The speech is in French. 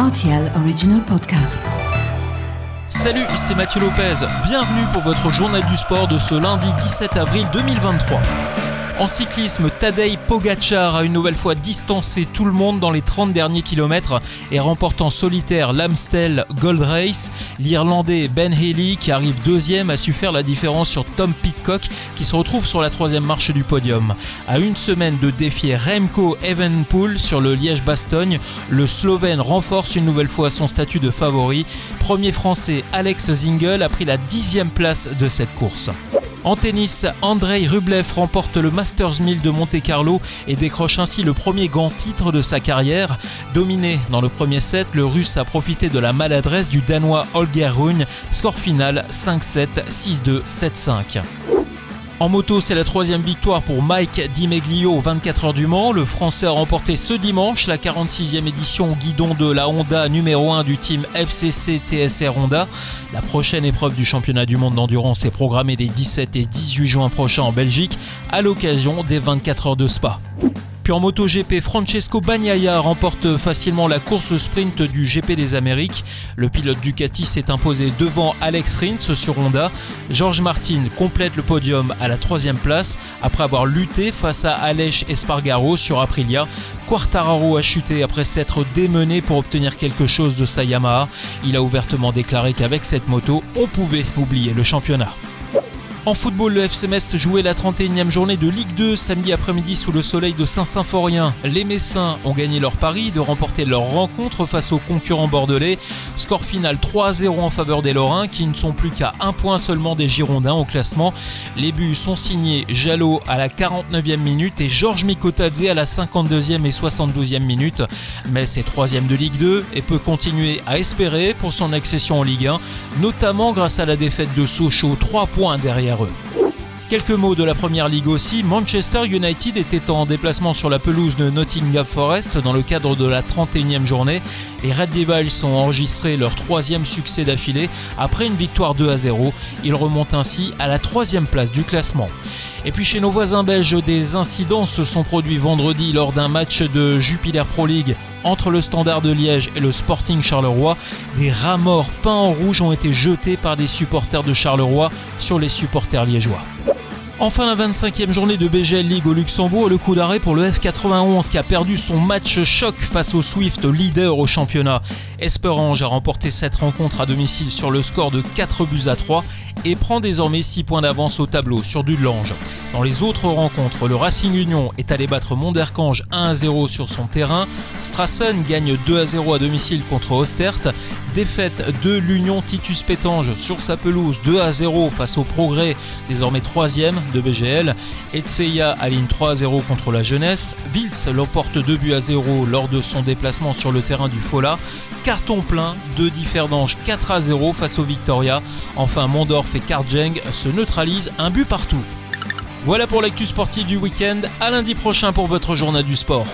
RTL Original Podcast. Salut, c'est Mathieu Lopez. Bienvenue pour votre journal du sport de ce lundi 17 avril 2023. En cyclisme, Tadej Pogacar a une nouvelle fois distancé tout le monde dans les 30 derniers kilomètres et remportant solitaire l'Amstel Gold Race. L'Irlandais Ben Healy, qui arrive deuxième, a su faire la différence sur Tom Pitcock, qui se retrouve sur la troisième marche du podium. À une semaine de défier Remco Evenpool sur le Liège-Bastogne, le Slovène renforce une nouvelle fois son statut de favori. Premier français Alex Zingel a pris la dixième place de cette course. En tennis, Andrei Rublev remporte le Masters 1000 de Monte-Carlo et décroche ainsi le premier grand titre de sa carrière. Dominé dans le premier set, le Russe a profité de la maladresse du Danois Holger Rune. Score final 5-7, 6-2, 7-5. En moto, c'est la troisième victoire pour Mike Dimeglio aux 24 heures du Mans. Le Français a remporté ce dimanche la 46e édition guidon de la Honda numéro 1 du team FCC TSR Honda. La prochaine épreuve du championnat du monde d'endurance est programmée les 17 et 18 juin prochains en Belgique à l'occasion des 24 heures de Spa en MotoGP, Francesco Bagnaia remporte facilement la course sprint du GP des Amériques. Le pilote Ducati s'est imposé devant Alex Rins sur Honda. George Martin complète le podium à la troisième place après avoir lutté face à Aleix Espargaro sur Aprilia. Quartararo a chuté après s'être démené pour obtenir quelque chose de sa Yamaha. Il a ouvertement déclaré qu'avec cette moto, on pouvait oublier le championnat. En football, le FCMS jouait la 31e journée de Ligue 2 samedi après-midi sous le soleil de Saint-Symphorien. Les Messins ont gagné leur pari de remporter leur rencontre face aux concurrents bordelais. Score final 3-0 en faveur des Lorrains qui ne sont plus qu'à un point seulement des Girondins au classement. Les buts sont signés Jalot à la 49e minute et Georges Mikotadze à la 52e et 72e minute. Mais c'est troisième de Ligue 2 et peut continuer à espérer pour son accession en Ligue 1, notamment grâce à la défaite de Sochaux 3 points derrière Quelques mots de la première ligue aussi. Manchester United était en déplacement sur la pelouse de Nottingham Forest dans le cadre de la 31e journée. Les Red Devils ont enregistré leur troisième succès d'affilée après une victoire 2 à 0. Ils remontent ainsi à la troisième place du classement. Et puis chez nos voisins belges, des incidents se sont produits vendredi lors d'un match de Jupiler Pro League entre le Standard de Liège et le Sporting Charleroi. Des rats morts peints en rouge ont été jetés par des supporters de Charleroi sur les supporters liégeois. Enfin la 25e journée de BGL League au Luxembourg le coup d'arrêt pour le F91 qui a perdu son match choc face au Swift, leader au championnat. Esperange a remporté cette rencontre à domicile sur le score de 4 buts à 3 et prend désormais 6 points d'avance au tableau sur Dudelange. Dans les autres rencontres, le Racing Union est allé battre Monderkange 1 à 0 sur son terrain. Strassen gagne 2 à 0 à domicile contre Ostert. Défaite de l'Union Titus Pétange sur sa pelouse 2 à 0 face au Progrès, désormais 3 de BGL. Etseya aligne 3 à 0 contre la jeunesse. Wiltz l'emporte 2 buts à 0 lors de son déplacement sur le terrain du Fola. Carton plein de Differdange 4 à 0 face au Victoria. Enfin, Mondorf et Karjeng se neutralisent un but partout. Voilà pour l'actu sportive du week-end. À lundi prochain pour votre journal du sport.